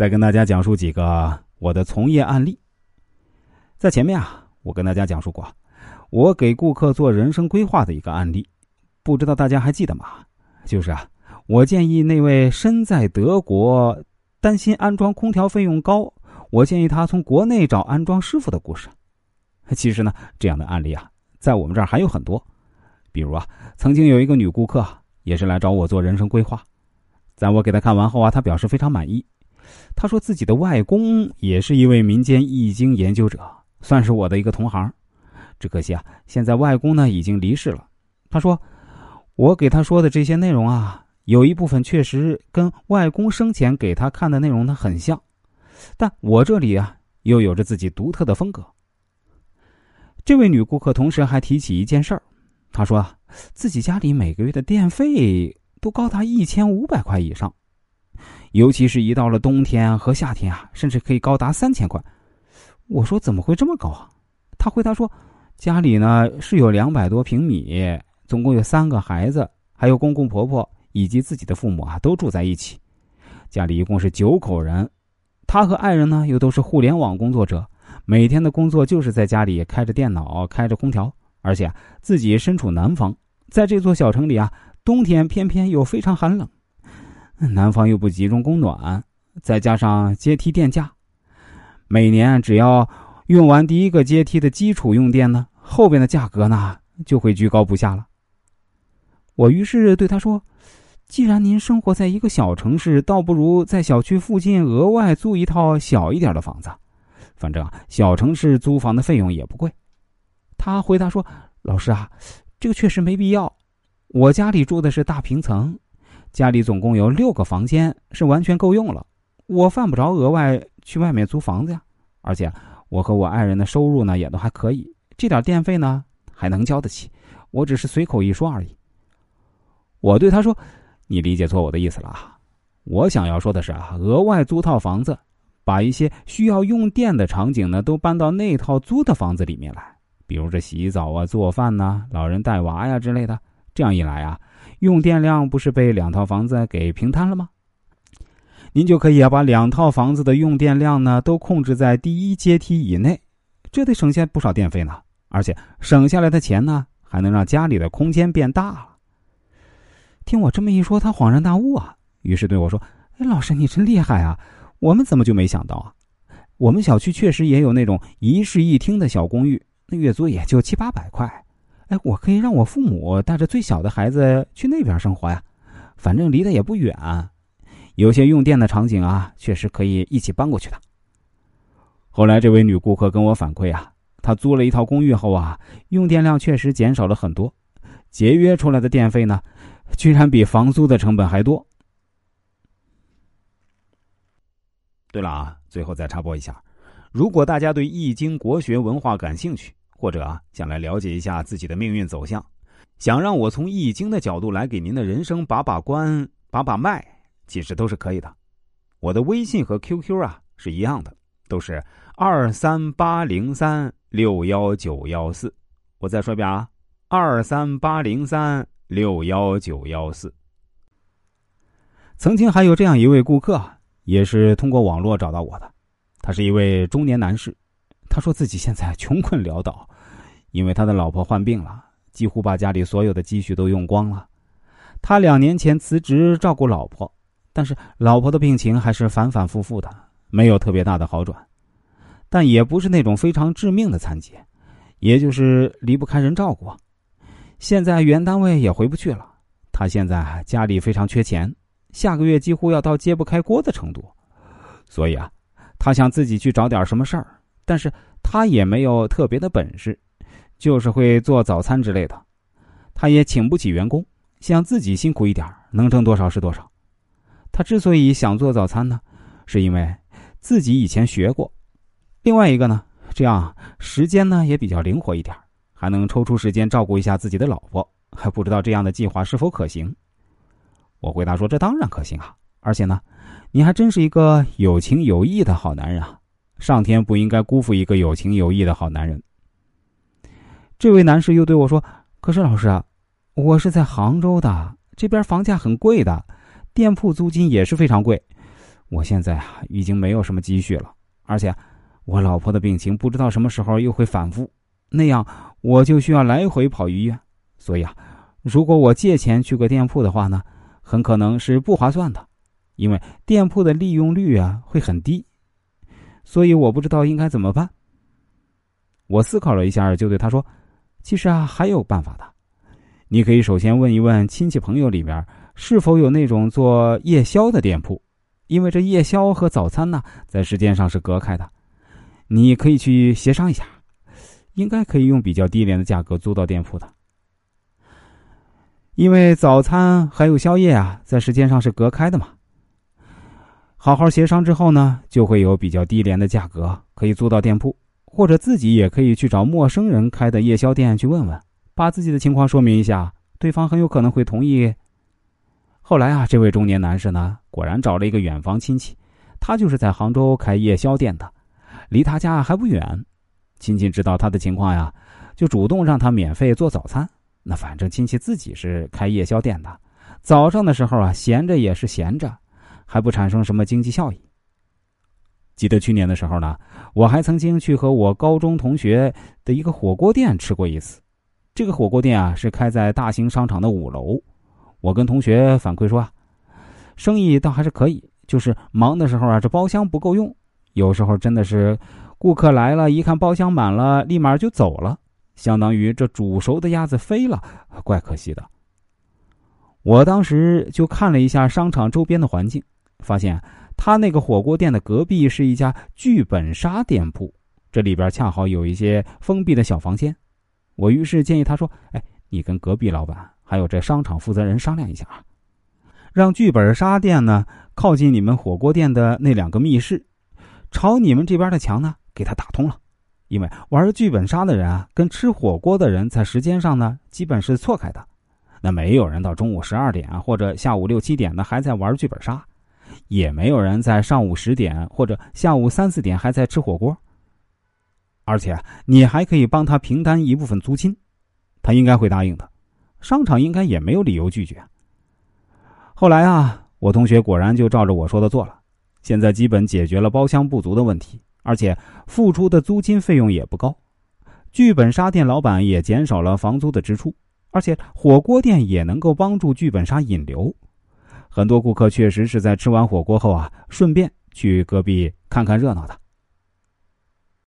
再跟大家讲述几个我的从业案例。在前面啊，我跟大家讲述过，我给顾客做人生规划的一个案例，不知道大家还记得吗？就是啊，我建议那位身在德国、担心安装空调费用高，我建议他从国内找安装师傅的故事。其实呢，这样的案例啊，在我们这儿还有很多。比如啊，曾经有一个女顾客也是来找我做人生规划，在我给她看完后啊，她表示非常满意。他说自己的外公也是一位民间易经研究者，算是我的一个同行。只可惜啊，现在外公呢已经离世了。他说，我给他说的这些内容啊，有一部分确实跟外公生前给他看的内容呢很像，但我这里啊又有着自己独特的风格。这位女顾客同时还提起一件事儿，她说啊自己家里每个月的电费都高达一千五百块以上。尤其是一到了冬天和夏天啊，甚至可以高达三千块。我说怎么会这么高啊？他回答说，家里呢是有两百多平米，总共有三个孩子，还有公公婆婆以及自己的父母啊，都住在一起。家里一共是九口人，他和爱人呢又都是互联网工作者，每天的工作就是在家里开着电脑，开着空调，而且自己身处南方，在这座小城里啊，冬天偏偏又非常寒冷。南方又不集中供暖，再加上阶梯电价，每年只要用完第一个阶梯的基础用电呢，后边的价格呢就会居高不下了。我于是对他说：“既然您生活在一个小城市，倒不如在小区附近额外租一套小一点的房子，反正，小城市租房的费用也不贵。”他回答说：“老师啊，这个确实没必要，我家里住的是大平层。”家里总共有六个房间，是完全够用了。我犯不着额外去外面租房子呀。而且我和我爱人的收入呢也都还可以，这点电费呢还能交得起。我只是随口一说而已。我对他说：“你理解错我的意思了啊！我想要说的是啊，额外租套房子，把一些需要用电的场景呢都搬到那套租的房子里面来，比如这洗澡啊、做饭呐、老人带娃呀之类的。这样一来啊。”用电量不是被两套房子给平摊了吗？您就可以把两套房子的用电量呢都控制在第一阶梯以内，这得省下不少电费呢。而且省下来的钱呢，还能让家里的空间变大。听我这么一说，他恍然大悟啊，于是对我说：“哎，老师你真厉害啊！我们怎么就没想到啊？我们小区确实也有那种一室一厅的小公寓，那月租也就七八百块。”哎，我可以让我父母带着最小的孩子去那边生活呀，反正离得也不远。有些用电的场景啊，确实可以一起搬过去的。后来这位女顾客跟我反馈啊，她租了一套公寓后啊，用电量确实减少了很多，节约出来的电费呢，居然比房租的成本还多。对了啊，最后再插播一下，如果大家对易经国学文化感兴趣。或者啊，想来了解一下自己的命运走向，想让我从易经的角度来给您的人生把把关、把把脉，其实都是可以的。我的微信和 QQ 啊是一样的，都是二三八零三六幺九幺四。我再说一遍啊，二三八零三六幺九幺四。曾经还有这样一位顾客，也是通过网络找到我的，他是一位中年男士。说自己现在穷困潦倒，因为他的老婆患病了，几乎把家里所有的积蓄都用光了。他两年前辞职照顾老婆，但是老婆的病情还是反反复复的，没有特别大的好转，但也不是那种非常致命的残疾，也就是离不开人照顾。现在原单位也回不去了，他现在家里非常缺钱，下个月几乎要到揭不开锅的程度，所以啊，他想自己去找点什么事儿。但是他也没有特别的本事，就是会做早餐之类的。他也请不起员工，想自己辛苦一点，能挣多少是多少。他之所以想做早餐呢，是因为自己以前学过。另外一个呢，这样时间呢也比较灵活一点，还能抽出时间照顾一下自己的老婆。还不知道这样的计划是否可行？我回答说：“这当然可行啊！而且呢，你还真是一个有情有义的好男人啊！”上天不应该辜负一个有情有义的好男人。这位男士又对我说：“可是老师啊，我是在杭州的，这边房价很贵的，店铺租金也是非常贵。我现在啊已经没有什么积蓄了，而且我老婆的病情不知道什么时候又会反复，那样我就需要来回跑医院。所以啊，如果我借钱去个店铺的话呢，很可能是不划算的，因为店铺的利用率啊会很低。所以我不知道应该怎么办。我思考了一下，就对他说：“其实啊，还有办法的。你可以首先问一问亲戚朋友里边是否有那种做夜宵的店铺，因为这夜宵和早餐呢，在时间上是隔开的。你可以去协商一下，应该可以用比较低廉的价格租到店铺的。因为早餐还有宵夜啊，在时间上是隔开的嘛。好好协商之后呢，就会有比较低廉的价格可以租到店铺。”或者自己也可以去找陌生人开的夜宵店去问问，把自己的情况说明一下，对方很有可能会同意。后来啊，这位中年男士呢，果然找了一个远房亲戚，他就是在杭州开夜宵店的，离他家还不远。亲戚知道他的情况呀，就主动让他免费做早餐。那反正亲戚自己是开夜宵店的，早上的时候啊，闲着也是闲着，还不产生什么经济效益。记得去年的时候呢，我还曾经去和我高中同学的一个火锅店吃过一次。这个火锅店啊是开在大型商场的五楼。我跟同学反馈说啊，生意倒还是可以，就是忙的时候啊，这包厢不够用。有时候真的是顾客来了，一看包厢满了，立马就走了，相当于这煮熟的鸭子飞了，怪可惜的。我当时就看了一下商场周边的环境，发现。他那个火锅店的隔壁是一家剧本杀店铺，这里边恰好有一些封闭的小房间。我于是建议他说：“哎，你跟隔壁老板还有这商场负责人商量一下啊，让剧本杀店呢靠近你们火锅店的那两个密室，朝你们这边的墙呢给他打通了。因为玩剧本杀的人啊，跟吃火锅的人在时间上呢基本是错开的，那没有人到中午十二点啊或者下午六七点呢还在玩剧本杀。”也没有人在上午十点或者下午三四点还在吃火锅，而且你还可以帮他平摊一部分租金，他应该会答应的，商场应该也没有理由拒绝。后来啊，我同学果然就照着我说的做了，现在基本解决了包厢不足的问题，而且付出的租金费用也不高，剧本杀店老板也减少了房租的支出，而且火锅店也能够帮助剧本杀引流。很多顾客确实是在吃完火锅后啊，顺便去隔壁看看热闹的。